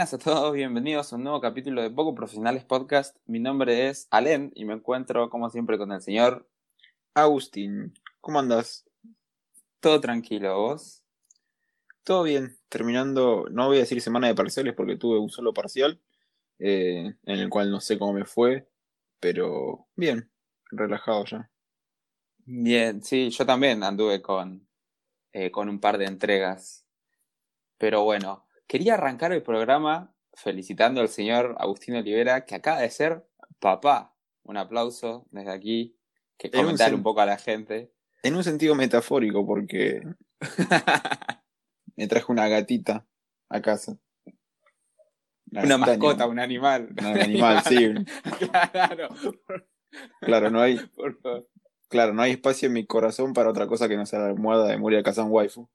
buenas a todos, bienvenidos a un nuevo capítulo de Poco Profesionales Podcast. Mi nombre es Alen y me encuentro como siempre con el señor Agustín. ¿Cómo andas? Todo tranquilo, ¿vos? Todo bien, terminando, no voy a decir semana de parciales porque tuve un solo parcial, eh, en el cual no sé cómo me fue, pero bien, relajado ya. Bien, sí, yo también anduve con, eh, con un par de entregas. Pero bueno, quería arrancar el programa felicitando al señor Agustín Olivera, que acaba de ser papá. Un aplauso desde aquí, que un comentar un poco a la gente. En un sentido metafórico porque me traje una gatita a casa. Una mascota, un animal. Un animal, sí. claro, Claro, no hay, por favor. claro, no hay espacio en mi corazón para otra cosa que no sea la almohada de Moria Kazan Waifu.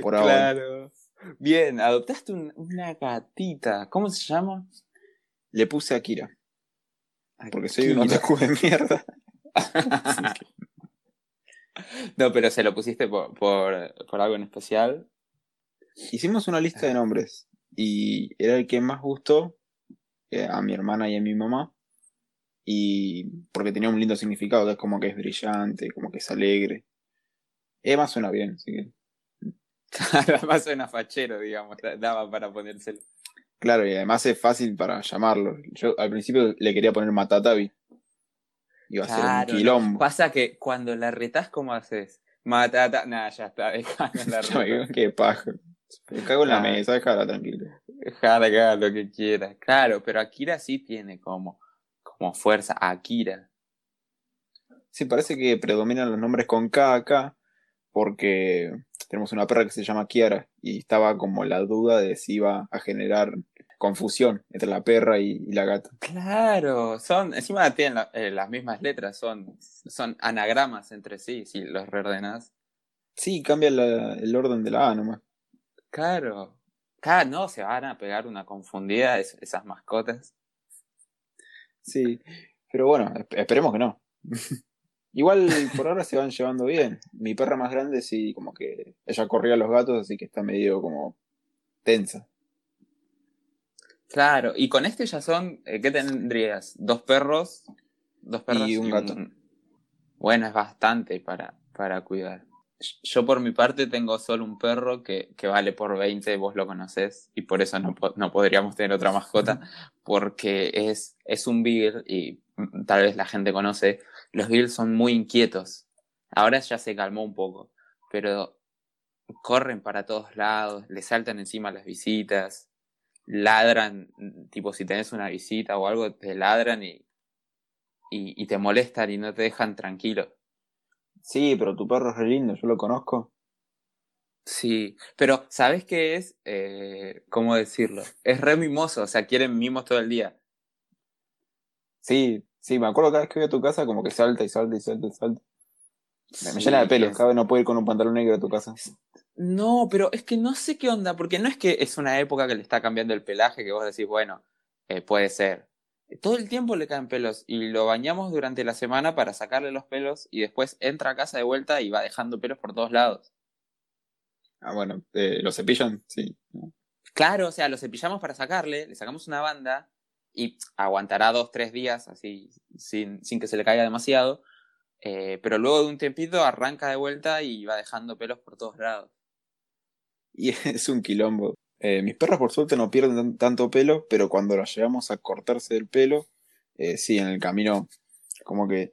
Por ahora. Claro. Bien, adoptaste un- una gatita. ¿Cómo se llama? Le puse a Kira, porque soy un Akira. otaku de mierda. No, pero se lo pusiste por, por, por algo en especial. Hicimos una lista de nombres y era el que más gustó eh, a mi hermana y a mi mamá. Y porque tenía un lindo significado, es como que es brillante, como que es alegre. Emma suena bien, así que. Además suena fachero, digamos. Daba para ponérselo. Claro, y además es fácil para llamarlo. Yo al principio le quería poner Matatabi. Iba a ser Claro, un no. quilombo. Pasa que cuando la retás, ¿cómo haces? Matata. Nah, ya está, dejala la reta. Qué paja. Me cago en la Claro. mesa, déjala tranquila. Dejala que haga lo que quiera. Claro, pero Akira sí tiene como, como fuerza. Akira. Sí, parece que predominan los nombres con K acá, porque tenemos una perra que se llama Kiara y estaba como la duda de si iba a generar confusión entre la perra y, y la gata. Claro, son, encima tienen la- eh, las mismas letras, son, son anagramas entre sí, si los reordenás. Sí, cambia la- el orden de la A nomás. Claro. Claro, no, se van a pegar una confundida es- esas mascotas. Sí, pero bueno, esp- esperemos que no. Igual por ahora se van llevando bien. Mi perra más grande sí, como que ella corría a los gatos, así que está medio como tensa. Claro, y con este ya son, eh, ¿qué tendrías? ¿Dos perros? ¿Dos perros? Y un gato. Bueno, es bastante para, para cuidar. Yo por mi parte tengo solo un perro que, que vale por 20, vos lo conocés, y por eso no, no podríamos tener otra mascota, porque es, es un beagle y mm, tal vez la gente conoce, los beagles son muy inquietos. Ahora ya se calmó un poco, pero corren para todos lados, le saltan encima las visitas, ladran, tipo si tenés una visita o algo, te ladran y, y, y te molestan y no te dejan tranquilo. Sí, pero tu perro es re lindo, yo lo conozco. Sí, pero ¿sabes qué es? Eh, ¿Cómo decirlo? Es re mimoso, o sea, quieren mimos todo el día. Sí, sí, me acuerdo cada vez que voy a tu casa como que salta y salta y salta y salta. Me, Sí, llena de pelos, cada vez no puedo ir con un pantalón negro a tu casa. No, pero es que no sé qué onda, porque no es que es una época que le está cambiando el pelaje, que vos decís, bueno, eh, puede ser. Todo el tiempo le caen pelos y lo bañamos durante la semana para sacarle los pelos y después entra a casa de vuelta y va dejando pelos por todos lados. Ah, bueno, eh, ¿lo cepillan? Sí. Claro, o sea, lo cepillamos para sacarle, le sacamos una banda y aguantará dos, tres días así sin, sin que se le caiga demasiado, eh, pero luego de un tiempito arranca de vuelta y va dejando pelos por todos lados. Y es un quilombo. Eh, mis perros por suerte no pierden tan- tanto pelo, pero cuando las llevamos a cortarse del pelo, eh, sí, en el camino como que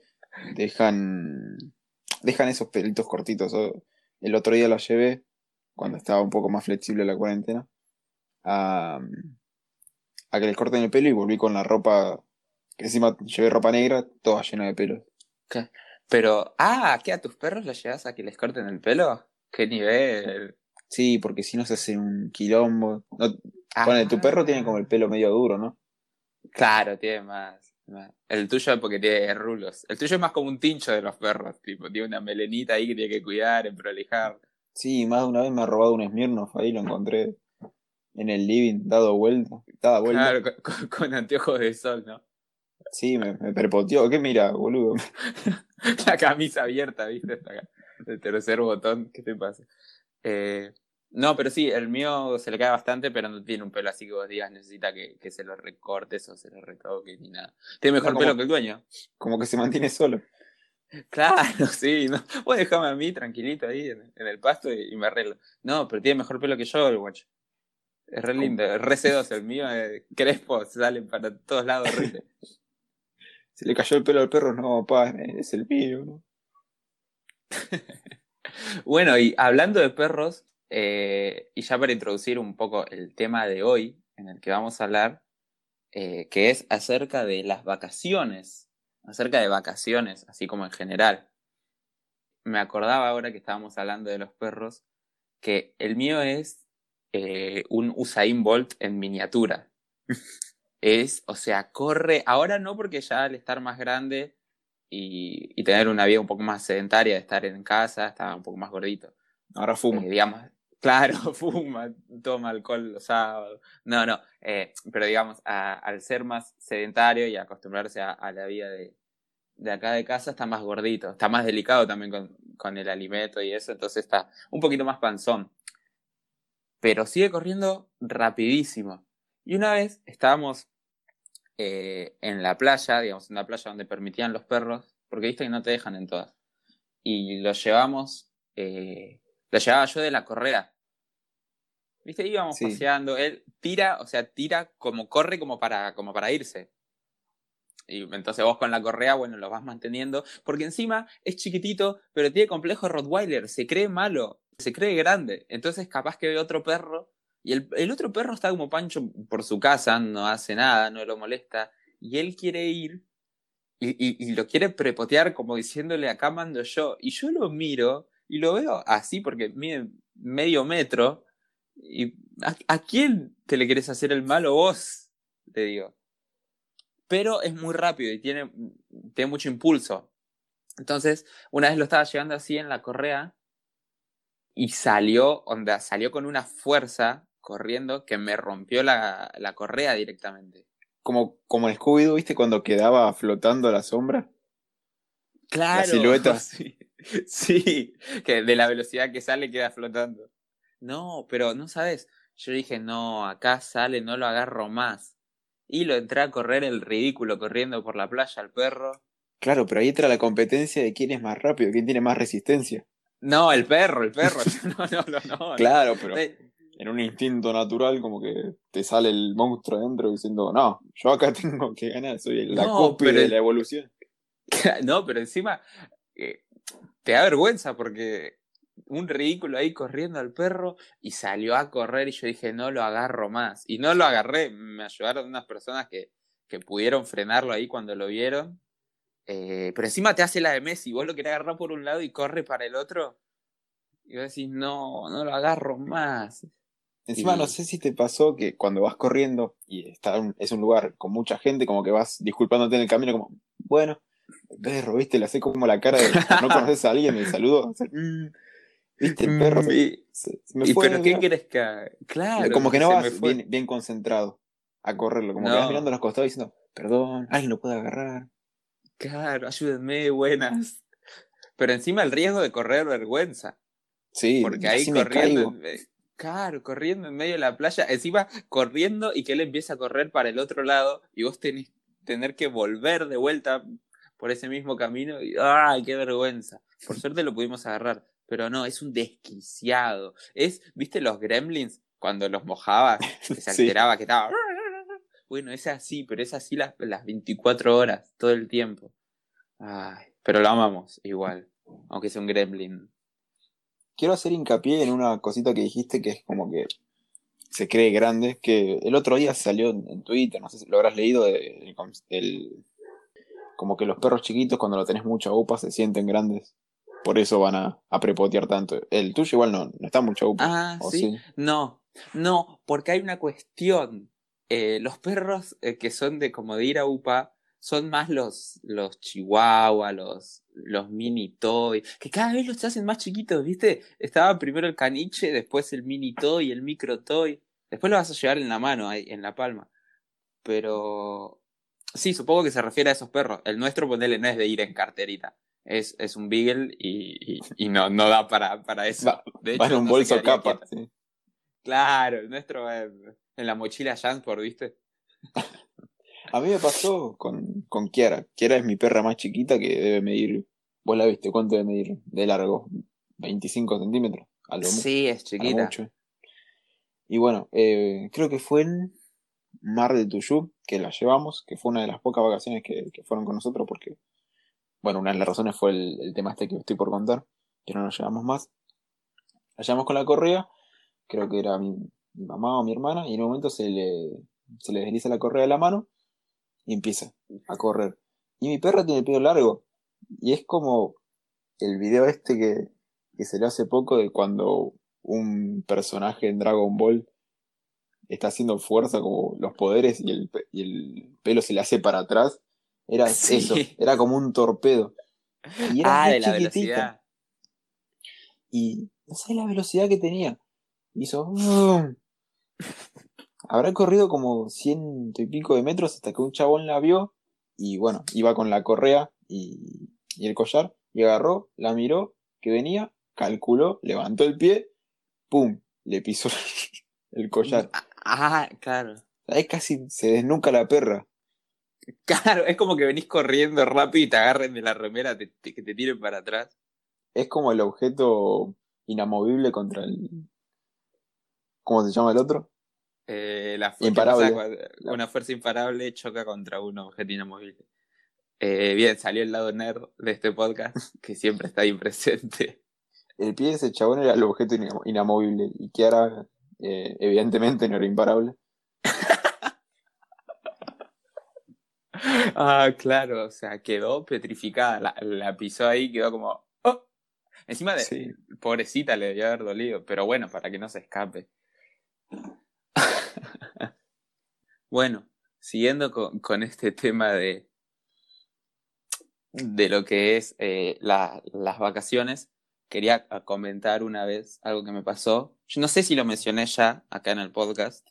dejan, dejan esos pelitos cortitos. El otro día las llevé, cuando estaba un poco más flexible la cuarentena, a que les corten el pelo y volví con la ropa, que encima llevé ropa negra, toda llena de pelos. Pero, ah, ¿qué a tus perros los llevas a que les corten el pelo? ¿Qué nivel? Sí, porque si no se hace un quilombo. No, Ah, Bueno, tu perro tiene como el pelo medio duro, ¿no? Claro, tiene más, más. El tuyo porque tiene rulos. El tuyo es más como un tincho de los perros, tipo, tiene una melenita ahí que tiene que cuidar, emprolijar. Sí, más de una vez me ha robado un Smirnoff, ahí lo encontré en el living, dado vuelta. Dada vuelta. Claro, con, con- con anteojos de sol, ¿no? Sí, me, me perpoteó. ¿Qué mira, boludo? La camisa abierta, ¿viste? El tercer botón, ¿qué te pasa? Eh, No, pero sí, el mío se le cae bastante, pero no tiene un pelo así que vos digas necesita que, que se lo recortes o se lo retoque ni nada. Tiene mejor No, pelo que el dueño. Como que se mantiene solo. Claro, sí. No. Vos dejame a mí tranquilito ahí en, en el pasto y, y me arreglo. No, pero tiene mejor pelo que yo el guacho. Es re lindo, re sedoso. El mío es crespo, sale para todos lados horrible. Se le cayó el pelo al perro, no, pa, es el mío, ¿no? Bueno, y hablando de perros, eh, y ya para introducir un poco el tema de hoy, en el que vamos a hablar, eh, que es acerca de las vacaciones, acerca de vacaciones, así como en general. Me acordaba ahora que estábamos hablando de los perros, que el mío es eh, un Usain Bolt en miniatura. Es, o sea, corre, ahora no porque ya al estar más grande y, y tener una vida un poco más sedentaria, de estar en casa, estaba un poco más gordito. Ahora fuma. Eh, digamos, claro, fuma, toma alcohol los sábados. No, no, eh, pero digamos, a- al ser más sedentario y acostumbrarse a, a la vida de, de acá de casa, está más gordito, está más delicado también con, con el alimento y eso, entonces está un poquito más panzón. Pero sigue corriendo rapidísimo. Y una vez estábamos eh, en la playa, digamos, en una playa donde permitían los perros, porque viste que no te dejan en todas. Y lo llevamos, eh, lo llevaba yo de la correa. Viste, íbamos Sí. paseando, él tira, o sea, tira como corre como para, como para irse. Y entonces vos con la correa, bueno, lo vas manteniendo, porque encima es chiquitito, pero tiene complejo Rottweiler, se cree malo, se cree grande. Entonces capaz que ve otro perro y el, otro perro está como Pancho por su casa, no hace nada, no lo molesta, y él quiere ir y, lo quiere prepotear como diciéndole acá mando yo. Y yo lo miro y lo veo así porque mide medio metro. ¿Y a, quién te le querés hacer el malo vos? Le digo. Pero es muy rápido y tiene, tiene mucho impulso. Entonces, una vez lo estaba llevando así en la correa y salió, onda, salió con una fuerza corriendo que me rompió la, la correa directamente. Como, como en Scooby-Doo, ¿viste? Cuando quedaba flotando la sombra. Claro. silueta. Sí, sí, que de la velocidad que sale queda flotando. No, pero no sabes. Yo dije, no, acá sale, no lo agarro más. Y lo entré a correr el ridículo corriendo por la playa al perro. Claro, pero ahí entra la competencia de quién es más rápido, quién tiene más resistencia. No, el perro, el perro. No, no, no, no. Claro, pero Eh, en un instinto natural como que te sale el monstruo adentro diciendo, no, yo acá tengo que ganar, soy la No, pero de la evolución. No, pero encima eh, te da vergüenza porque un ridículo ahí corriendo al perro y salió a correr y yo dije, no lo agarro más. Y no lo agarré, me ayudaron unas personas que, que pudieron frenarlo ahí cuando lo vieron. Eh, pero encima te hace la de Messi, vos lo querés agarrar por un lado y corre para el otro. Y vos decís, no, no lo agarro más. Encima Y- no sé si te pasó que cuando vas corriendo y está un- es un lugar con mucha gente, como que vas disculpándote en el camino, como, bueno, perro, viste, le hace como la cara de no conoces a alguien, me saludo, "Mm". viste, el perro Mm, y- se- se me y fue, pero ¿qué querés que? Claro. como que no vas bien, bien concentrado a correrlo, como que vas mirando a los costados diciendo, perdón, alguien lo puede agarrar. Claro, ayúdenme, buenas. Pero encima el riesgo de correr vergüenza. Sí, Porque ahí corriendo, en- claro, corriendo en medio de la playa, encima corriendo y que él empieza a correr para el otro lado y vos tenés tener que volver de vuelta por ese mismo camino y ¡ay, qué vergüenza! Por suerte lo pudimos agarrar, pero no, es un desquiciado. Es, ¿viste los gremlins cuando los mojabas? Que se Sí. alteraba, que estaba... Bueno, es así, pero es así las, las 24 horas, todo el tiempo. Ay, pero lo amamos igual, aunque sea un gremlin. Quiero hacer hincapié en una cosita que dijiste que es como que se cree grande, que el otro día salió en Twitter, no sé si lo habrás leído, el, el- como que los perros chiquitos cuando lo tenés mucha upa se sienten grandes, por eso van a, a prepotear tanto. El tuyo igual no, no está mucha upa. Ah, ¿o ¿sí? No, no, porque hay una cuestión. Eh, los perros eh, que son de como de ir a UPA son más los, los chihuahua, los, los mini toy, que cada vez los hacen más chiquitos, ¿viste? Estaba primero el caniche, después el mini toy, el micro toy. Después lo vas a llevar en la mano, ahí, en la palma. Pero sí, supongo que se refiere a esos perros. El nuestro, ponele, no es de ir en carterita. Es, es un beagle y, y, y no, no da para, para eso. Va- de Va en un no bolso capa. sí. Claro, nuestro eh, en la mochila Jansport, ¿viste? A mí me pasó con, con Kiara. Kiara es mi perra más chiquita que debe medir, vos la viste, ¿cuánto debe medir de largo? 25 centímetros. A lo Sí, es chiquita. mucho. Y bueno, eh, creo que fue en Mar de Tuyú que la llevamos, que fue una de las pocas vacaciones que, que fueron con nosotros porque, bueno, una de las razones fue el, el tema este que estoy por contar, que no nos llevamos más. La llevamos con la correa, creo que era mi, mi mamá o mi hermana, y en un momento se le, se le desliza la correa de la mano y empieza a correr. Y mi perra tiene el pelo largo, y es como el video este que, que se le hace poco de cuando un personaje en Dragon Ball está haciendo fuerza como los poderes y el, y el pelo se le hace para atrás. Era Sí. eso, era como un torpedo. Y era Ah, muy de la chiquitita. velocidad. Y no sé la velocidad que tenía. Hizo. ¡vum! Habrá corrido como ciento y pico de metros hasta que un chabón la vio. Y bueno, iba con la correa y, y el collar. Y agarró, la miró, que venía, calculó, levantó el pie, ¡pum! Le pisó el collar. Ah, claro. Ahí casi se desnuca la perra. Claro, es como que venís corriendo rápido y te agarren de la remera, te- te- que te tiren para atrás. Es como el objeto inamovible contra el. ¿Cómo se llama el otro? Eh, la Imparable. ¿qué pasa cuando Una fuerza imparable choca contra un objeto inamovible. Eh, bien, salió el lado nerd de este podcast, que siempre está ahí presente. El pie de ese chabón era el objeto inamo- inamovible. Y Kiara, eh, evidentemente, no era imparable. Ah, claro, o sea, quedó petrificada. La, la pisó ahí, quedó como. ¡Oh! Encima de. Sí. Pobrecita le debió haber dolido, pero bueno, para que no se escape. bueno, siguiendo con, con este tema de. de lo que es eh, la- las vacaciones, quería comentar una vez algo que me pasó. Yo no sé si lo mencioné ya acá en el podcast.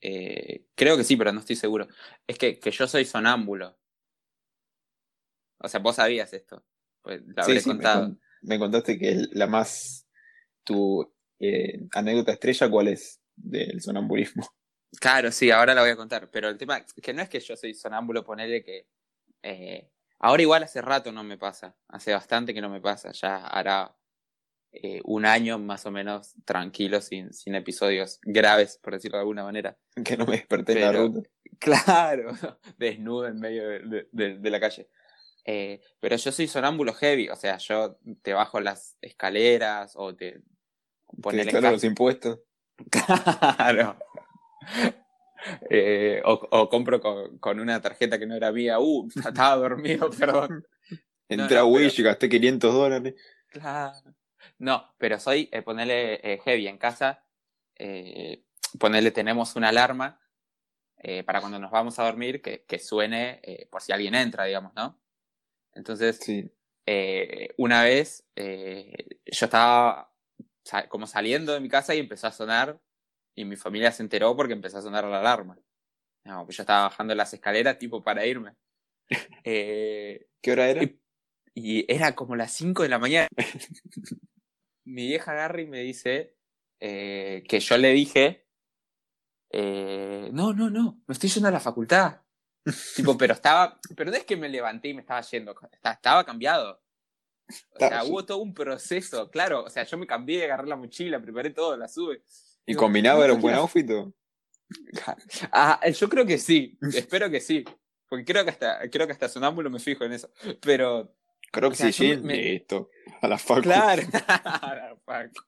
Eh, creo que sí, pero no estoy seguro. Es que, que yo soy sonámbulo. O sea, vos sabías esto. Pues lo habré Sí, me, contado. con- me contaste que la más. Tu eh, anécdota estrella, ¿cuál es? Del sonambulismo. Claro, sí, ahora la voy a contar. Pero el tema, que no es que yo soy sonámbulo, ponele que. eh, ahora igual hace rato no me pasa. Hace bastante que no me pasa. Ya hará eh, un año más o menos tranquilo, sin, sin episodios graves, por decirlo de alguna manera. Que no me desperté en la ruta. Claro, desnudo en medio de, de- de- de la calle. Eh, pero yo soy sonámbulo heavy, o sea, yo te bajo las escaleras o te Te declaro los impuestos. Claro. Eh, o, o compro con, con una tarjeta que no era mía. Uh, estaba dormido, perdón. Entré no, a Wish pero- y gasté 500 dólares. Claro. No, pero soy, eh, ponerle eh, heavy en casa. Eh, ponerle, tenemos una alarma para cuando nos vamos a dormir que, que suene por si alguien entra, digamos, ¿no? Entonces, Sí. una vez yo estaba como saliendo de mi casa y empezó a sonar y mi familia se enteró porque empezó a sonar la alarma. No, pues yo estaba bajando las escaleras tipo para irme. Eh, ¿Qué hora era? y, y era como las 5 de la mañana. Mi vieja agarra y me dice eh, que yo le dije, eh, no, no, no, me estoy yendo a la facultad. tipo, pero estaba, pero no es que me levanté y me estaba yendo, esta- estaba cambiado. O sea, hubo todo un proceso, claro. O sea, yo me cambié, agarré la mochila, preparé todo, la sube. ¿Y Digo, combinaba? ¿Era un buen outfit? o? Ah, yo creo que sí, espero que sí. Porque creo que hasta, creo que hasta sonámbulo me fijo en eso. Pero, Creo que sí, me- listo. A la facu. Claro. Fuck.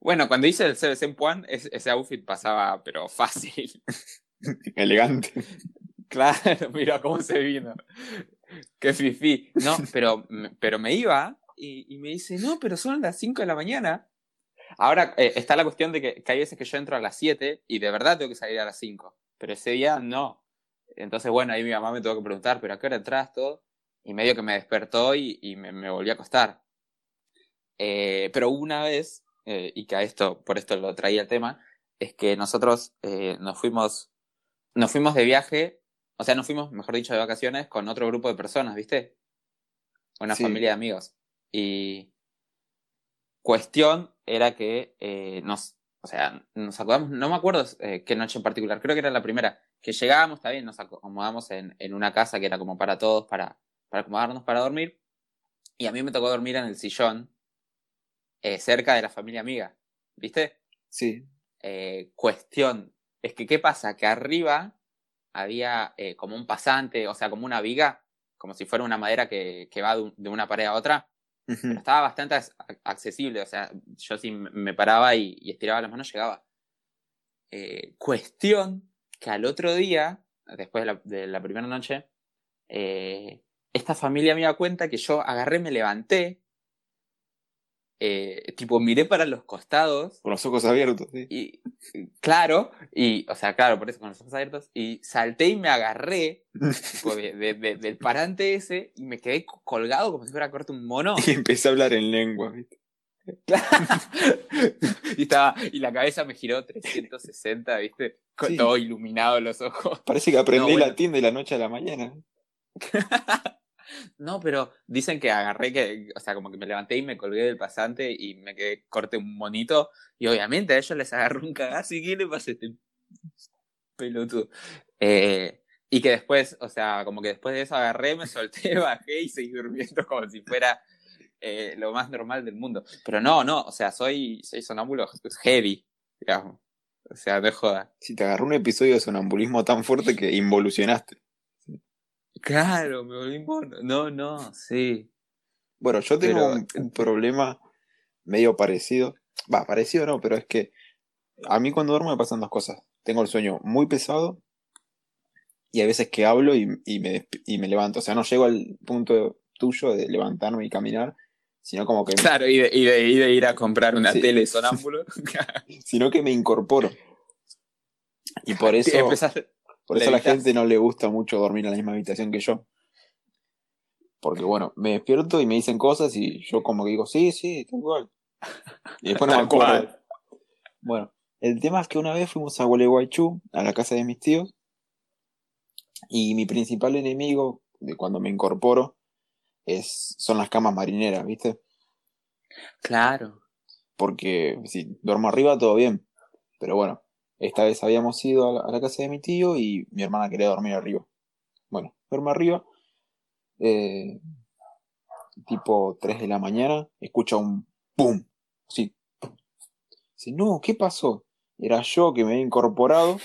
bueno, cuando hice el CBC en Puan, es- ese outfit pasaba, pero fácil. Elegante. claro, mira cómo se vino. Qué fifí. No, pero, pero me iba y, me dice, no, pero son las 5 de la mañana. Ahora eh, está la cuestión de que, hay veces que yo entro a las 7 y de verdad tengo que salir a las 5. Pero ese día no. Entonces, bueno, ahí mi mamá me tuvo que preguntar, ¿pero a qué hora entras todo? Y medio que me despertó y, y me, me volví a acostar. Eh, pero una vez, eh, y que a esto, por esto lo traía el tema, es que nosotros nos fuimos, nos fuimos de viaje, o sea, nos fuimos, mejor dicho, de vacaciones con otro grupo de personas, ¿viste? Una Sí. familia de amigos. Y cuestión era que eh, nos, o sea, nos acomodamos, no me acuerdo eh, qué noche en particular, creo que era la primera, que llegábamos, está bien, nos acomodamos en, en una casa que era como para todos, para, para acomodarnos para dormir, y a mí me tocó dormir en el sillón, eh, cerca de la familia amiga, ¿viste? Sí. Cuestión, es que ¿qué pasa? Que arriba había eh, como un pasante, o sea, como una viga, como si fuera una madera que, que va de, un- de una pared a otra, pero estaba bastante as- accesible, o sea, yo si me paraba y, y estiraba las manos llegaba. Eh, cuestión que al otro día, después de la, de la primera noche, eh, esta familia me da cuenta que yo agarré, me levanté, eh, tipo miré para los costados Con los ojos abiertos, sí. y claro, y o sea, claro, por eso con los ojos abiertos, y salté y me agarré tipo, de- de- de- del parante ese y me quedé co- colgado como si fuera a corte un mono. Y empecé a hablar en lengua, ¿viste? y estaba, y la cabeza me giró 360, ¿viste? Con Sí. todo iluminado los ojos. Parece que aprendí No, bueno. latín de la noche a la mañana. No, pero dicen que agarré que, o sea, como que me levanté y me colgué del pasante y me quedé corte un monito. Y obviamente a ellos les agarró un cagazo y ¿qué le pasa a este pelotudo? Eh, y que después, o sea, como que después de eso agarré, me solté, bajé y seguí durmiendo como si fuera eh, lo más normal del mundo. Pero no, no, o sea, soy, soy sonámbulo heavy, digamos. O sea, de joda. Si te agarró un episodio de sonambulismo tan fuerte que involucionaste. Claro, me volví mono. No, no, sí. Bueno, yo tengo Pero- un, un problema medio parecido. Va, parecido no, pero es que a mí cuando duermo me pasan dos cosas. Tengo el sueño muy pesado y hay veces que hablo y, y me, y me levanto. O sea, no llego al punto tuyo de levantarme y caminar, sino como que, Claro, y de, y de- y de ir a comprar una Sí. tele sonámbulo. sino que me incorporo. Y por eso, Empezaste- por eso a la gente no le gusta mucho dormir en la misma habitación que yo. Porque bueno, me despierto y me dicen cosas y yo como que digo, sí, sí, tal cual. Y después no me acuerdo. Bueno, el tema es que una vez fuimos a Gualeguaychú, a la casa de mis tíos, y mi principal enemigo de cuando me incorporo es, son las camas marineras, ¿viste? Claro. Porque si duermo arriba todo bien, pero bueno, esta vez habíamos ido a la, casa de mi tío y mi hermana quería dormir arriba. Bueno, duermo arriba, eh, tipo 3 de la mañana, escucha un ¡pum! Sí. Dice, no, ¿qué pasó? Era yo que me había incorporado,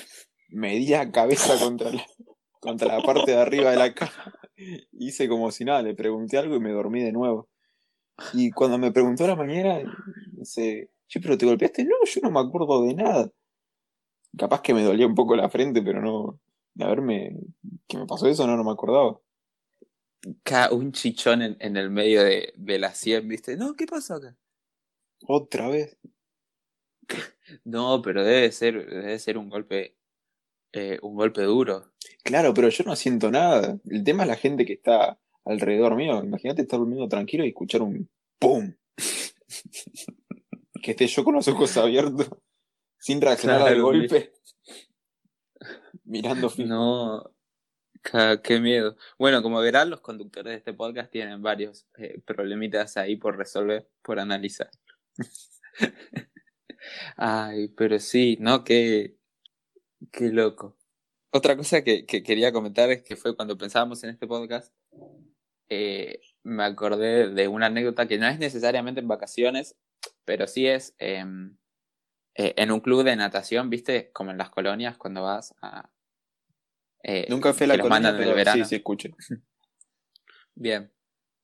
me di la cabeza contra la, contra la parte de arriba de la cama. Hice como si nada, le pregunté algo y me dormí de nuevo. Y cuando me preguntó a la mañana, dice, che, pero te golpeaste. No, yo no me acuerdo de nada. Capaz que me dolía un poco la frente, pero no. De haberme. que me pasó eso, no, no me acordaba. Ca- Un chichón en, en el medio de, de la sien, ¿viste? No, ¿qué pasó acá? Otra vez. No, pero debe ser, debe ser un golpe, eh, un golpe duro. Claro, pero yo no siento nada. El tema es la gente que está alrededor mío. Imagínate estar durmiendo tranquilo y escuchar un ¡pum! que esté yo con los ojos abiertos, sin reaccionar al golpe. Mirando fijo. No, qué miedo. Bueno, como verán, los conductores de este podcast tienen varios eh, problemitas ahí por resolver, por analizar. Ay, pero sí, ¿no? Qué, qué loco. Otra cosa que, que quería comentar es que fue cuando pensábamos en este podcast, eh, me acordé de una anécdota que no es necesariamente en vacaciones, pero sí es em, eh, en un club de natación, ¿viste? Como en las colonias cuando vas a... eh, Nunca fui a la colonia, mandan en el pero verano. sí, sí, escuché. Bien.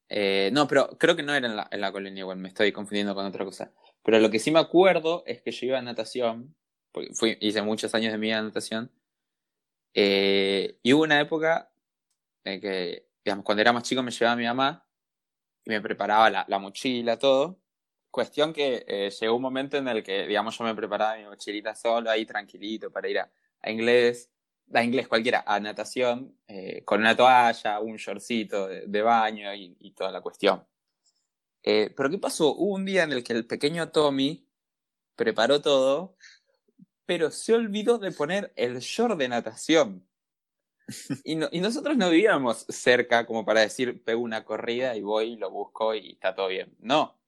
Eh, no, pero creo que no era en la, en la colonia igual, me estoy confundiendo con otra cosa. Pero lo que sí me acuerdo es que yo iba a natación, porque fui, hice muchos años de mi vida natación, eh, y hubo una época en que, digamos, cuando era más chico me llevaba mi mamá y me preparaba la, la mochila, todo. Cuestión que eh, llegó un momento en el que, digamos, yo me preparaba mi mochilita solo, ahí tranquilito, para ir a, a inglés, a inglés cualquiera, a natación, eh, con una toalla, un shortcito de, de baño y, y toda la cuestión. Eh, pero ¿qué pasó? Hubo un día en el que el pequeño Tommy preparó todo, pero se olvidó de poner el short de natación. Y, no- y nosotros no vivíamos cerca como para decir, pego una corrida y voy, lo busco y está todo bien. No.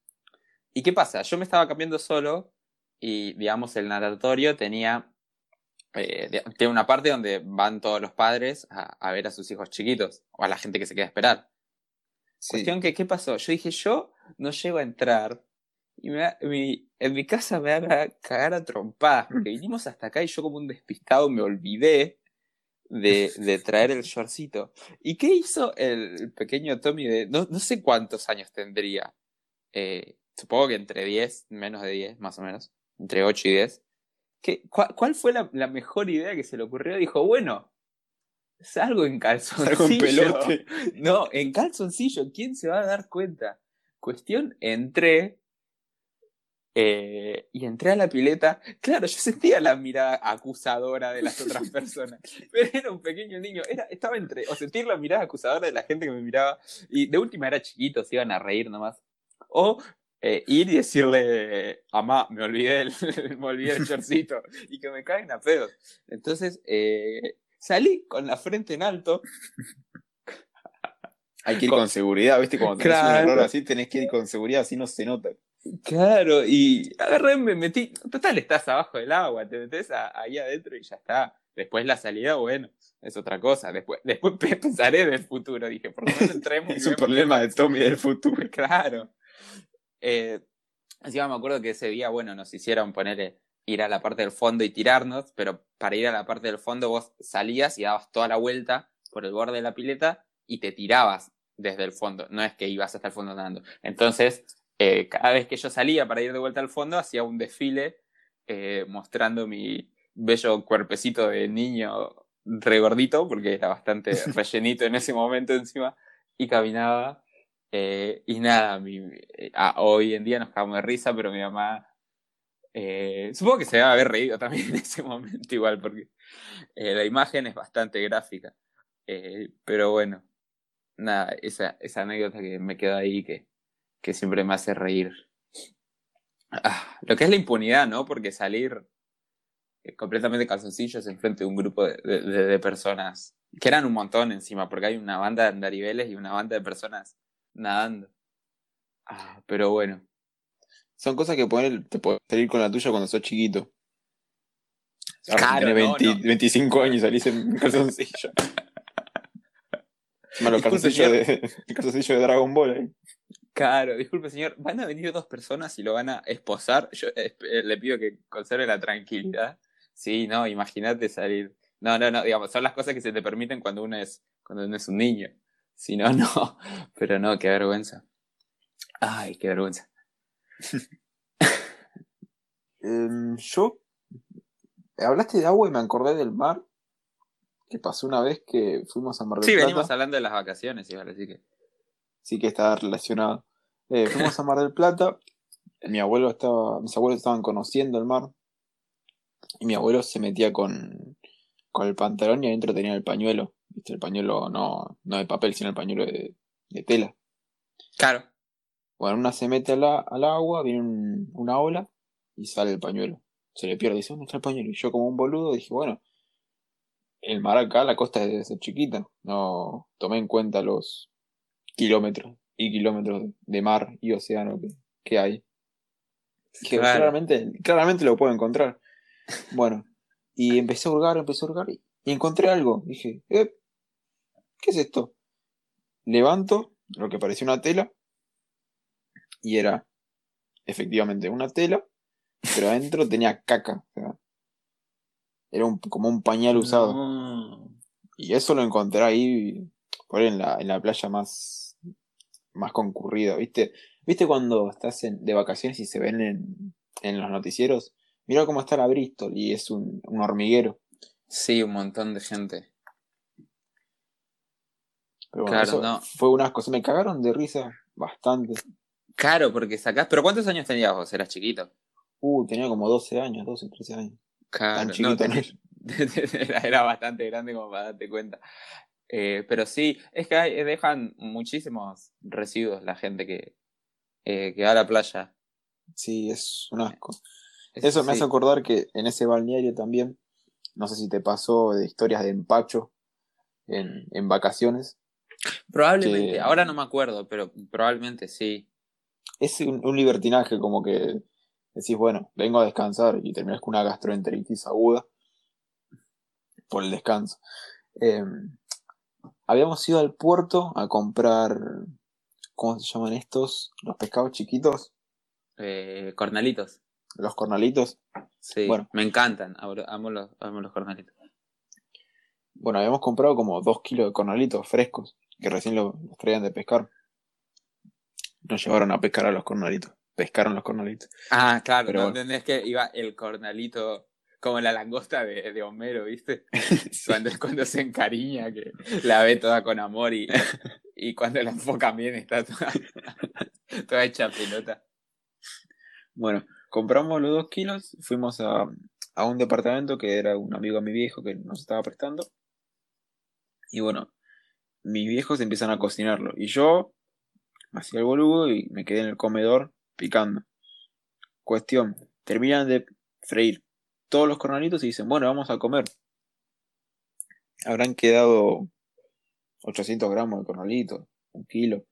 ¿Y qué pasa? Yo me estaba cambiando solo y digamos el natatorio tenía, eh, tiene una parte donde van todos los padres a, a, ver a sus hijos chiquitos o a la gente que se queda a esperar. Sí. Cuestión que, ¿qué pasó? Yo dije, yo no llego a entrar y me, mi, en mi casa me van a cagar a trompadas, porque vinimos hasta acá y yo como un despistado me olvidé de, de traer el shortcito. ¿Y qué hizo el pequeño Tommy de, no, no sé cuántos años tendría? Eh, supongo que entre 10, menos de 10, más o menos, entre 8 y 10. ¿Qué, cuál, cuál, fue la, la, mejor idea que se le ocurrió? Dijo, bueno, salgo en calzoncillo. Salgo en pelote. No, en calzoncillo, ¿quién se va a dar cuenta? Cuestión, entré eh, y entré a la pileta. Claro, yo sentía la mirada acusadora de las otras personas. Pero era un pequeño niño. Era, estaba entre. O sentir la mirada acusadora de la gente que me miraba. Y de última era chiquito, se iban a reír nomás. O eh, ir y decirle, mamá, me olvidé el, me olvidé el chorcito. y que me caen a pedos. Entonces, eh, salí con la frente en alto. Hay que ir con, con seguridad, ¿viste? Cuando tenés claro. un error así, tenés que ir con seguridad, así no se nota. Claro, y agarré, me metí. Total, estás abajo del agua, te metes a, ahí adentro y ya está. Después la salida, bueno, es otra cosa. Después, después pensaré del futuro. Dije, por lo menos entremos. es un problema de Tommy del futuro. Claro. Eh, que me acuerdo que ese día, bueno, nos hicieron poner ir a la parte del fondo y tirarnos, pero para ir a la parte del fondo vos salías y dabas toda la vuelta por el borde de la pileta y te tirabas desde el fondo. No es que ibas hasta el fondo nadando. Entonces, eh, cada vez que yo salía para ir de vuelta al fondo, hacía un desfile eh, mostrando mi bello cuerpecito de niño regordito, porque era bastante rellenito en ese momento encima, y caminaba. Eh, y nada, ah, hoy en día nos cagamos de risa, pero mi mamá, supongo que se debe haber reído también en ese momento igual, porque la imagen es bastante gráfica. pero bueno, nada, esa, esa anécdota que me quedó ahí que que siempre me hace reír. Ah, lo que es la impunidad, ¿no? Porque salir eh, completamente calzoncillos enfrente de un grupo de, personas, que eran un montón encima, porque hay una banda de andariveles y una banda de personas nadando. Ah, pero bueno. Son cosas que poner, te puedes salir con la tuya cuando sos chiquito. Claro, Tienes 20, no, no. 25 años y salís en calzoncillo. Malo, calzoncillo de, calzoncillo de Dragon Ball ahí. Claro, disculpe señor, van a venir dos personas y lo van a esposar. Yo eh, le pido que conserve la tranquilidad. Sí, no, imagínate salir. No, no, no, digamos, son las cosas que se te permiten cuando uno es, cuando uno es un niño. Si no, no. Pero no, qué vergüenza. Ay, qué vergüenza. eh, yo hablaste de agua y me acordé del mar. Que pasó una vez que fuimos a Mar del Sí, Plata. venimos hablando de las vacaciones, igual, así que. Sí que está relacionado. Eh, fuimos a Mar del Plata. Mi abuelo estaba, mis abuelos estaban conociendo el mar. Y mi abuelo se metía con, con el pantalón y adentro tenía el pañuelo. ¿Viste? El pañuelo no, no de papel, sino el pañuelo de, de tela. Claro. Bueno, una se mete la, al agua, viene un, una ola y sale el pañuelo. Se le pierde, dice, ¿dónde está el pañuelo? Y yo como un boludo dije, bueno, el mar acá, la costa debe ser chiquita. No tomé en cuenta los kilómetros y kilómetros de mar y océano que, que hay. Que Claro. claramente, claramente lo puedo encontrar. Bueno, y empecé a hurgar, empecé a hurgar y, y encontré algo. Dije, eh, ¿qué es esto? Levanto lo que parecía una tela y era efectivamente una tela, pero adentro tenía caca. o sea, era un, como un pañal usado. No. Y eso lo encontré ahí, por ahí en la, en la playa más, más concurrida, ¿viste? ¿Viste cuando estás en- de vacaciones y se ven en, en los noticieros? Mira cómo está la Bristol y es un, un hormiguero. Sí, un montón de gente. Pero bueno, Claro, eso no. fue un asco. Se me cagaron de risa bastante. Claro, porque sacás. ¿Pero cuántos años tenías vos? Eras chiquito. Uh, tenía como 12 años, 12, 13 años. Claro, Tan chiquito no tenés- era, era bastante grande como para darte cuenta. Eh, pero sí, es que hay- dejan muchísimos residuos la gente que, eh, que va a la playa. Sí, es un asco. Eso Eso me sí. hace acordar que en ese balneario también, no sé si te pasó de historias de empacho en, en vacaciones. Probablemente, que- ahora no me acuerdo, pero probablemente sí. Es un, un libertinaje, como que decís, bueno, vengo a descansar y terminas con una gastroenteritis aguda por el descanso. Eh, habíamos ido al puerto a comprar, ¿cómo se llaman estos? Los pescados chiquitos, Eh, cornalitos. los cornalitos. Sí, Bueno. me encantan. Amo los, amo los cornalitos. Bueno, habíamos comprado como dos kilos de cornalitos frescos, que recién lo- los traían de pescar. Nos llevaron a pescar a los cornalitos. Pescaron los cornalitos. Ah, claro, Pero ¿no bueno. entendés que iba el cornalito como la langosta de, de Homero, ¿viste? Cuando, cuando se encariña, que la ve toda con amor y, y cuando la enfocan bien está toda, toda hecha pelota. Bueno, compramos los dos kilos, fuimos a, a un departamento que era un amigo de mi viejo que nos estaba prestando. Y bueno, mis viejos empiezan a cocinarlo. Y yo me hacía el boludo y me quedé en el comedor picando. Cuestión, terminan de freír todos los cornalitos y dicen, bueno, vamos a comer. Habrán quedado 800 gramos de cornalitos, un kilo.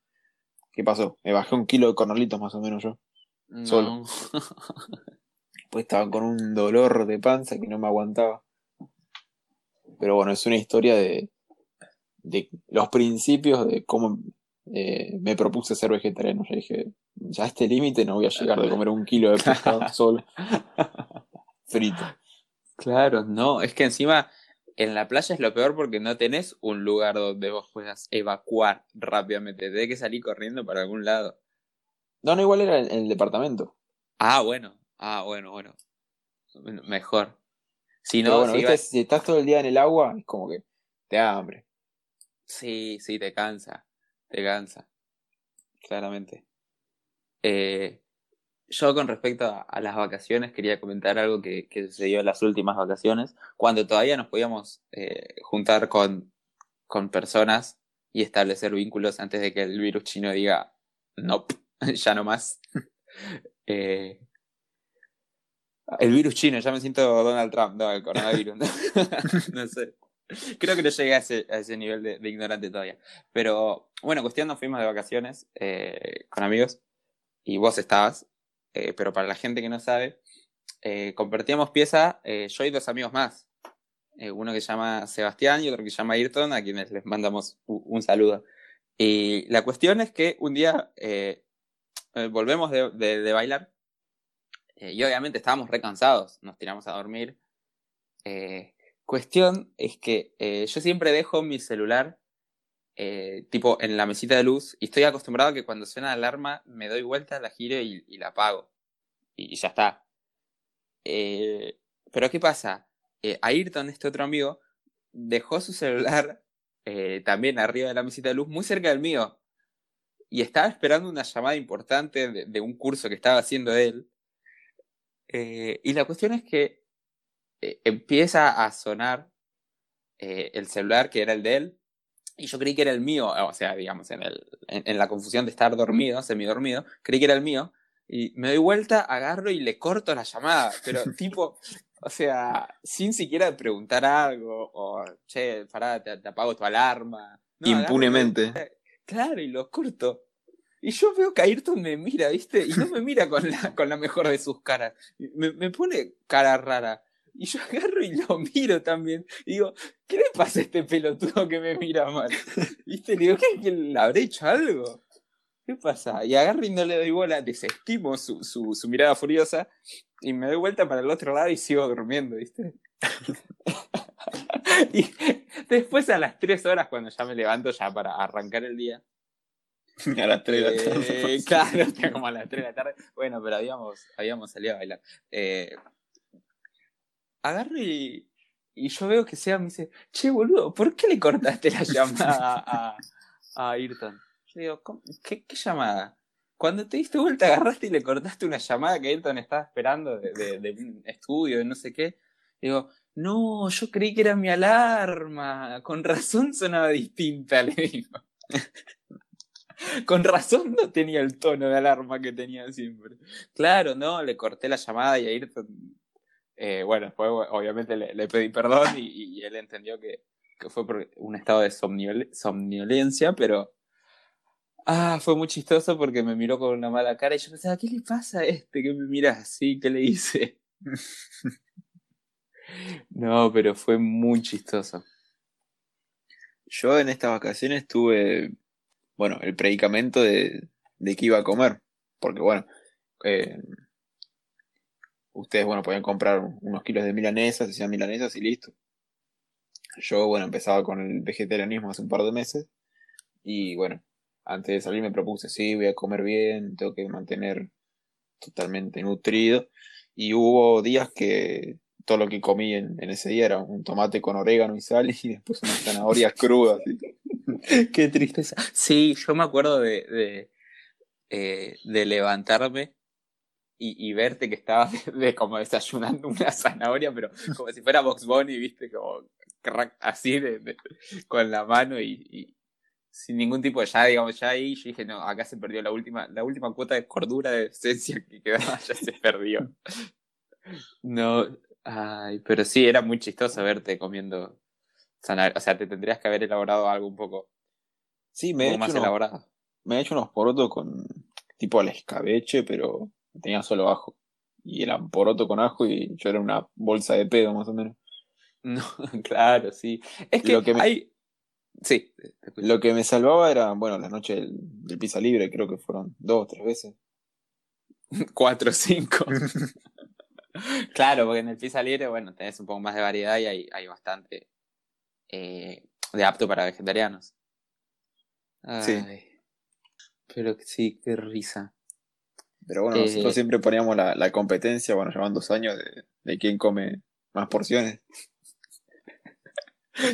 ¿Qué pasó? Me bajé un kilo de cornalitos más o menos yo. No. Solo. Pues estaba con un dolor de panza que no me aguantaba. Pero bueno, es una historia de, de los principios de cómo eh, me propuse ser vegetariano. Ya dije, ya a este límite no voy a llegar de comer un kilo de pescado solo, frito. Claro, no, es que encima en la playa es lo peor porque no tenés un lugar donde vos puedas evacuar rápidamente. Tenés que salir corriendo para algún lado. No, no, igual era en, el departamento. Ah, bueno, ah, bueno, bueno. Mejor. Si no, bueno, si, si estás todo el día en el agua, es como que te da hambre. Sí, sí, te cansa, te cansa, claramente. Eh, yo con respecto a, las vacaciones quería comentar algo que, que sucedió en las últimas vacaciones, cuando todavía nos podíamos eh, juntar con, con personas y establecer vínculos antes de que el virus chino diga, no, ya no más. Eh, el virus chino, ya me siento Donald Trump, no, el coronavirus. no sé. Creo que no llegué a ese, a ese nivel de, de ignorante todavía. Pero bueno, cuestión, nos fuimos de vacaciones eh, con amigos y vos estabas. eh, pero para la gente que no sabe, eh, compartíamos pieza eh, yo y dos amigos más. Eh, uno que se llama Sebastián y otro que se llama Ayrton, a quienes les mandamos u- un saludo. Y la cuestión es que un día eh, volvemos de, de- de bailar y obviamente estábamos recansados, nos tiramos a dormir. Eh, cuestión es que eh, yo siempre dejo mi celular eh, tipo en la mesita de luz y estoy acostumbrado a que cuando suena la alarma me doy vuelta, la giro y, la apago. Y, ya está. Eh, pero ¿qué pasa? Ayrton, este otro amigo, dejó su celular también arriba de la mesita de luz, muy cerca del mío. Y estaba esperando una llamada importante de, de un curso que estaba haciendo él. Y la cuestión es que eh, empieza a sonar eh, el celular que era el de él. Y yo creí que era el mío, o sea, digamos, en, el, en, en la confusión de estar dormido, semidormido, creí que era el mío. Y me doy vuelta, agarro y le corto la llamada. Pero tipo, o sea, sin siquiera preguntar algo, o che, pará, te, te apago tu alarma. No, agarro Impunemente. lo- claro, y lo corto. Y yo veo que Ayrton me mira, ¿viste? Y no me mira con la, con la mejor de sus caras. Me, me pone cara rara. Y yo agarro y lo miro también. Y digo, ¿qué le pasa a este pelotudo que me mira mal? ¿Viste? Le digo, ¿qué, que le habré hecho algo? ¿Qué pasa? Y agarro y no le doy bola, desestimo su, su, su mirada furiosa y me doy vuelta para el otro lado y sigo durmiendo, ¿viste? y después a las tres horas, cuando ya me levanto ya para arrancar el día, A las 3 de la tarde. eh, claro, como a las 3 de la tarde. Bueno, pero habíamos, habíamos salido a bailar. Eh, agarro y, y yo veo que Seba me dice, che, boludo, ¿por qué le cortaste la llamada a, a Ayrton? Yo digo, "¿Cómo? ¿qué, ¿qué llamada? Cuando te diste vuelta, agarraste y le cortaste una llamada que Ayrton estaba esperando de, de- un estudio, de no sé qué. Digo, no, yo creí que era mi alarma. Con razón sonaba distinta, le digo. Con razón no tenía el tono de alarma que tenía siempre. Claro, no, le corté la llamada y Ayrton, eh, bueno, después obviamente le, pedí perdón y, él entendió que, que fue por un estado de somniol- somnolencia, pero Ah, fue muy chistoso porque me miró con una mala cara y yo pensaba, ¿qué le pasa a este que me mira así? ¿Qué le hice? no, pero fue muy chistoso. Yo en estas vacaciones tuve, bueno, el predicamento de, de qué iba a comer. Porque, bueno, eh, ustedes, bueno, podían comprar unos kilos de milanesas, hacían milanesas y listo. Yo, bueno, empezaba con el vegetarianismo hace un par de meses. Y bueno, antes de salir me propuse, sí, voy a comer bien, tengo que mantener totalmente nutrido. Y hubo días que todo lo que comí en, ese día era un tomate con orégano y sal y después unas zanahorias crudas. Qué tristeza. Sí, yo me acuerdo de, de, eh, levantarme y, verte que estabas de, como desayunando una zanahoria, pero como si fuera Box Bunny, viste, como así de, con la mano y, sin ningún tipo de ya, digamos, ya ahí yo dije, no, acá se perdió la última, la última cuota de cordura de esencia que quedaba, ya se perdió. No, ay, pero sí, era muy chistoso verte comiendo zanahoria. O sea, te tendrías que haber elaborado algo un poco, sí, me más elaborado. Me he hecho unos porotos con tipo al escabeche, pero tenía solo ajo. Y eran poroto con ajo y yo era una bolsa de pedo más o menos. No, claro, sí. Es que, lo que me, hay... Sí. Lo que me salvaba era, bueno, la noche del, del pizza libre, creo que fueron dos o tres veces. Cuatro o cinco. claro, porque en el pizza libre, bueno, tenés un poco más de variedad y hay, hay bastante eh, de apto para vegetarianos. sí. Pero sí, qué risa. Pero bueno, nosotros eh, siempre poníamos la, la, competencia, bueno, llevan dos años de, de quién come más porciones.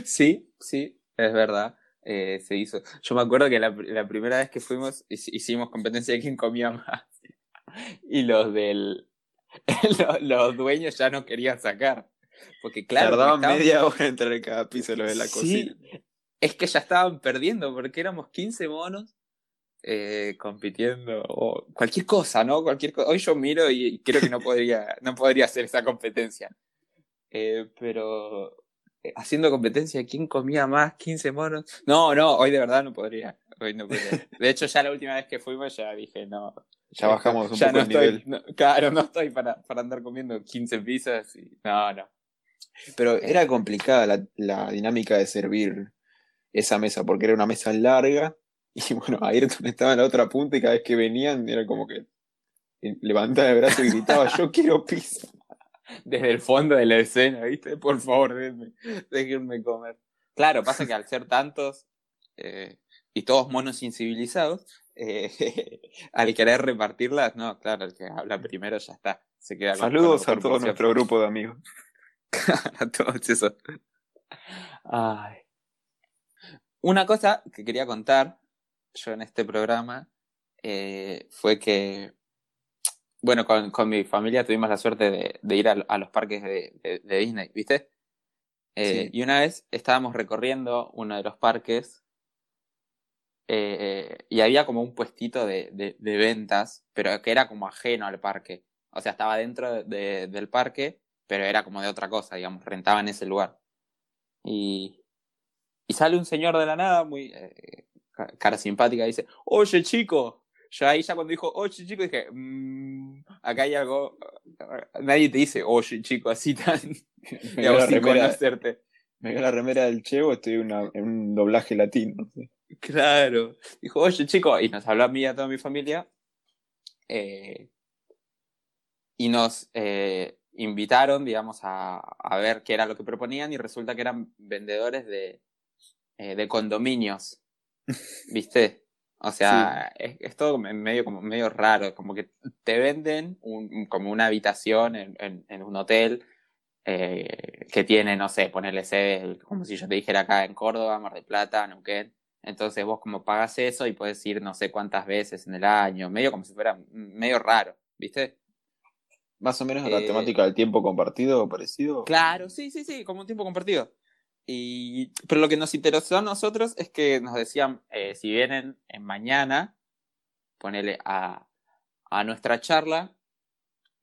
Sí, sí, es verdad. Eh, se hizo. Yo me acuerdo que la, la, primera vez que fuimos hicimos competencia de quién comía más. Y los del. Los, dueños ya no querían sacar. Porque claro. Tardaban media hora en entrar en cada piso los de la cocina. Es que ya estaban perdiendo porque éramos 15 monos eh, compitiendo o cualquier cosa, ¿no? Cualquier. Hoy yo miro y creo que no podría, no podría hacer esa competencia. Eh, pero eh, haciendo competencia, ¿quién comía más? 15 monos. No, no, hoy de verdad no podría. Hoy no podría. De hecho, ya la última vez que fuimos ya dije, no. Ya bajamos un poco el nivel. claro, no estoy para, para andar comiendo 15 pizzas y. No, no. Pero era complicada la, la dinámica de servir esa mesa, porque era una mesa larga. Y bueno, Ayrton estaba en la otra punta y cada vez que venían era como que levantaba el brazo y gritaba, yo quiero pizza desde el fondo de la escena, ¿viste? Por favor, déjenme, déjenme comer. Claro, pasa que al ser tantos eh, y todos monos incivilizados, eh, al querer repartirlas, no, claro, el que habla primero ya está. Se queda Saludos a todo nuestro grupo de amigos. a todos esos. Ay. Una cosa que quería contar yo en este programa eh, fue que bueno, con, con, mi familia tuvimos la suerte de, de ir a, a, los parques de, de, Disney, ¿viste? Eh, y una vez estábamos recorriendo uno de los parques eh, y había como un puestito de, de, ventas, pero que era como ajeno al parque. O sea, estaba dentro del parque, pero era como de otra cosa, digamos, rentaba en ese lugar. Y, y sale un señor de la nada, muy eh, cara simpática, dice, oye chico, yo ahí ya cuando dijo, oye chico, dije, mmm, acá hay algo, nadie te dice, oye chico, así tan, digamos, sin conocerte. Me dio la remera del Chevo, estoy una, en un doblaje latino. Claro. Dijo, oye chico, y nos habló a mí y a toda mi familia, eh, y nos eh, invitaron, digamos, a, a, ver qué era lo que proponían, y resulta que eran vendedores de, eh, de condominios. ¿Viste? O sea, es, todo medio, como medio raro, como que te venden un, como una habitación en, en, un hotel eh, que tiene, no sé, ponerle sede, como si yo te dijera acá en Córdoba, Mar del Plata, Neuquén. Entonces vos como pagas eso y puedes ir no sé cuántas veces en el año, medio como si fuera medio raro, ¿viste? Más o menos la eh, temática del tiempo compartido o parecido. Claro, sí, sí, sí, como un tiempo compartido. Y, pero lo que nos interesó a nosotros es que nos decían, eh, si vienen en mañana, ponele a, a nuestra charla,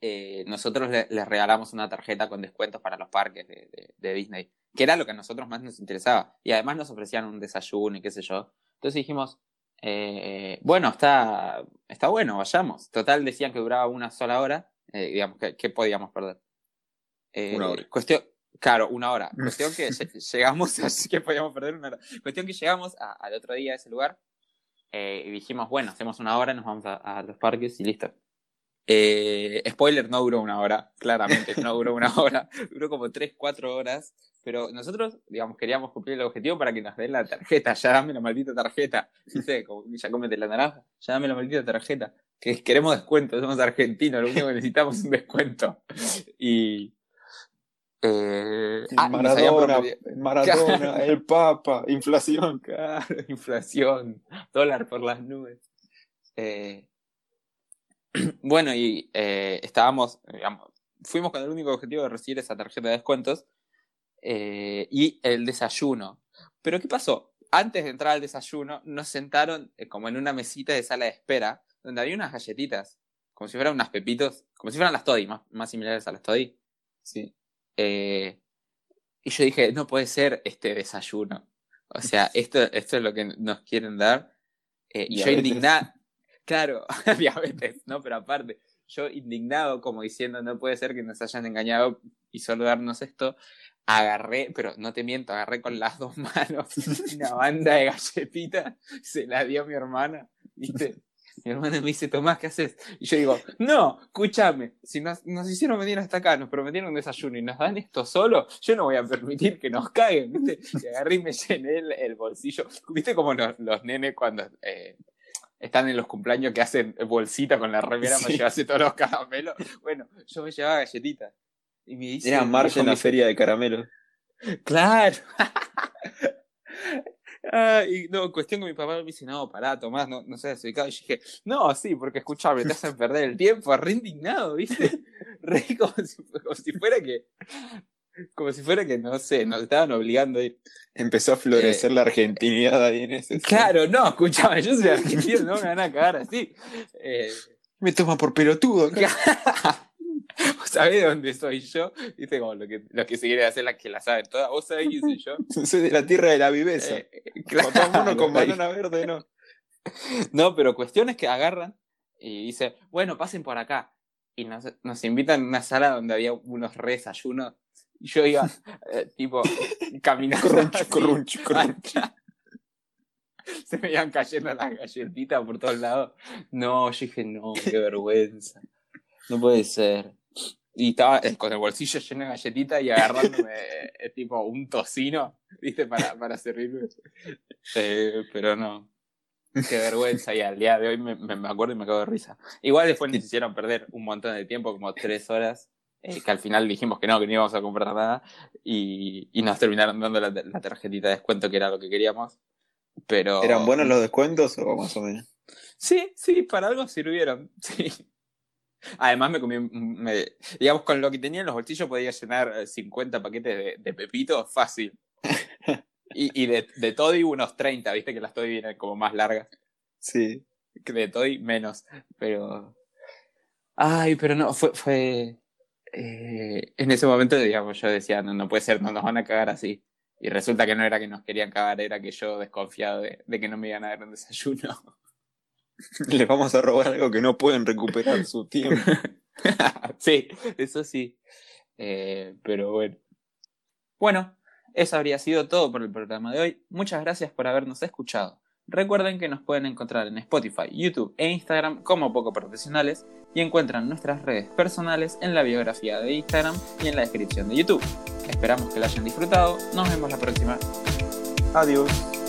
eh, nosotros les regalamos una tarjeta con descuentos para los parques de, de, Disney, que era lo que a nosotros más nos interesaba. Y además nos ofrecían un desayuno y qué sé yo. Entonces dijimos, Eh, bueno, está, está bueno, vayamos. Total, decían que duraba una sola hora. Eh, digamos, ¿qué, podíamos perder? Eh, una hora. Cuestión, claro, una hora. Cuestión que llegamos, así que podíamos perder una hora. Cuestión que llegamos al otro día a ese lugar y dijimos, bueno, hacemos una hora, nos vamos a los parques y listo. Eh, spoiler, no duró una hora, claramente, no duró una hora, duró como 3, 4 horas, pero nosotros, digamos, queríamos cumplir el objetivo para que nos den la tarjeta, ya dame la maldita tarjeta. Como ya comete la naranja, ya dame la maldita tarjeta, que queremos descuento, somos argentinos, lo único que necesitamos es un descuento. Y... Eh, ah, Maradona, Maradona el Papa, inflación. Claro, inflación, dólar por las nubes. Eh, bueno, y eh, estábamos, digamos, fuimos con el único objetivo de recibir esa tarjeta de descuentos eh, y el desayuno. Pero ¿qué pasó? Antes de entrar al desayuno, nos sentaron como en una mesita de sala de espera, donde había unas galletitas, como si fueran unas pepitos, como si fueran las Toddy, más, más similares a las Toddy. Sí. Y yo dije, no puede ser este desayuno. O sea, esto, esto es lo que nos quieren dar. y yo indignada, Claro, diabetes, ¿no? Pero aparte, yo indignado como diciendo, no puede ser que nos hayan engañado y solo darnos esto, agarré, pero no te miento, agarré con las dos manos una banda de galletitas, se la dio a mi hermana, ¿viste? Mi hermana me dice, Tomás, ¿qué haces? Y yo digo, no, escúchame, si nos, hicieron venir hasta acá, nos prometieron un desayuno y nos dan esto solo, yo no voy a permitir que nos caigan, ¿viste? Y agarré y me llené el, bolsillo. ¿Viste como los, los nenes cuando eh, están en los cumpleaños que hacen bolsita con la remera sí. para todos los caramelos. Bueno, yo me llevaba galletitas. Y me Era marcha en la feria de caramelos. Claro. Ah, y no, cuestión que mi papá me dice, no, pará, Tomás, no, no seas ubicado. Y yo dije, no, sí, porque escuchame, te hacen perder el tiempo, re indignado, ¿viste? Re como si fuera que como si fuera que, no sé, nos estaban obligando a ir. Empezó a florecer eh, la argentinidad ahí en ese. Claro, no, escúchame, yo soy argentino, no me van a cagar así. Eh, me toma por pelotudo. ¿Vos sabés de dónde soy yo? Viste como lo que, lo que se quiere hacer la que la saben todas. ¿Vos sabés quién soy yo? soy de la tierra de la viveza. Eh, claro, uno con banana verde, ¿no? No, pero cuestiones que agarran y dice, bueno, pasen por acá. Y nos, nos invitan a una sala donde había unos desayunos y yo iba, eh, tipo, caminando. Corruncho, Se me iban cayendo las galletitas por todos lados. No, yo dije, no, qué vergüenza. No puede ser. Y estaba eh, con el bolsillo lleno de galletitas y agarrándome eh, tipo un tocino, ¿viste? Para, para servirme. pero no. Qué vergüenza. Y al día de hoy me, me, acuerdo y me cago de risa. Igual después nos hicieron perder un montón de tiempo, como tres horas. Eh, que al final dijimos que no, que no íbamos a comprar nada, y, y nos terminaron dando la, la, tarjetita de descuento que era lo que queríamos. Pero... ¿Eran buenos los descuentos o más o menos? Sí, sí, para algo sirvieron, sí. Además me comí, me, digamos, con lo que tenía en los bolsillos podía llenar 50 eh, paquetes de, de pepitos fácil. y, y de, de Toddy unos 30, viste que las Toddy vienen como más largas. Sí. De Toddy menos, pero... Ay, pero no, fue, fue, eh, en ese momento, digamos, yo decía, no, no puede ser, no nos van a cagar así. Y resulta que no era que nos querían cagar, era que yo desconfiado de, que no me iban a dar un desayuno. Les vamos a robar algo que no pueden recuperar su tiempo. sí, eso sí. Eh, pero bueno. Bueno, eso habría sido todo por el programa de hoy. Muchas gracias por habernos escuchado. Recuerden que nos pueden encontrar en Spotify, YouTube e Instagram como poco profesionales y encuentran nuestras redes personales en la biografía de Instagram y en la descripción de YouTube. Esperamos que la hayan disfrutado. Nos vemos la próxima. Adiós.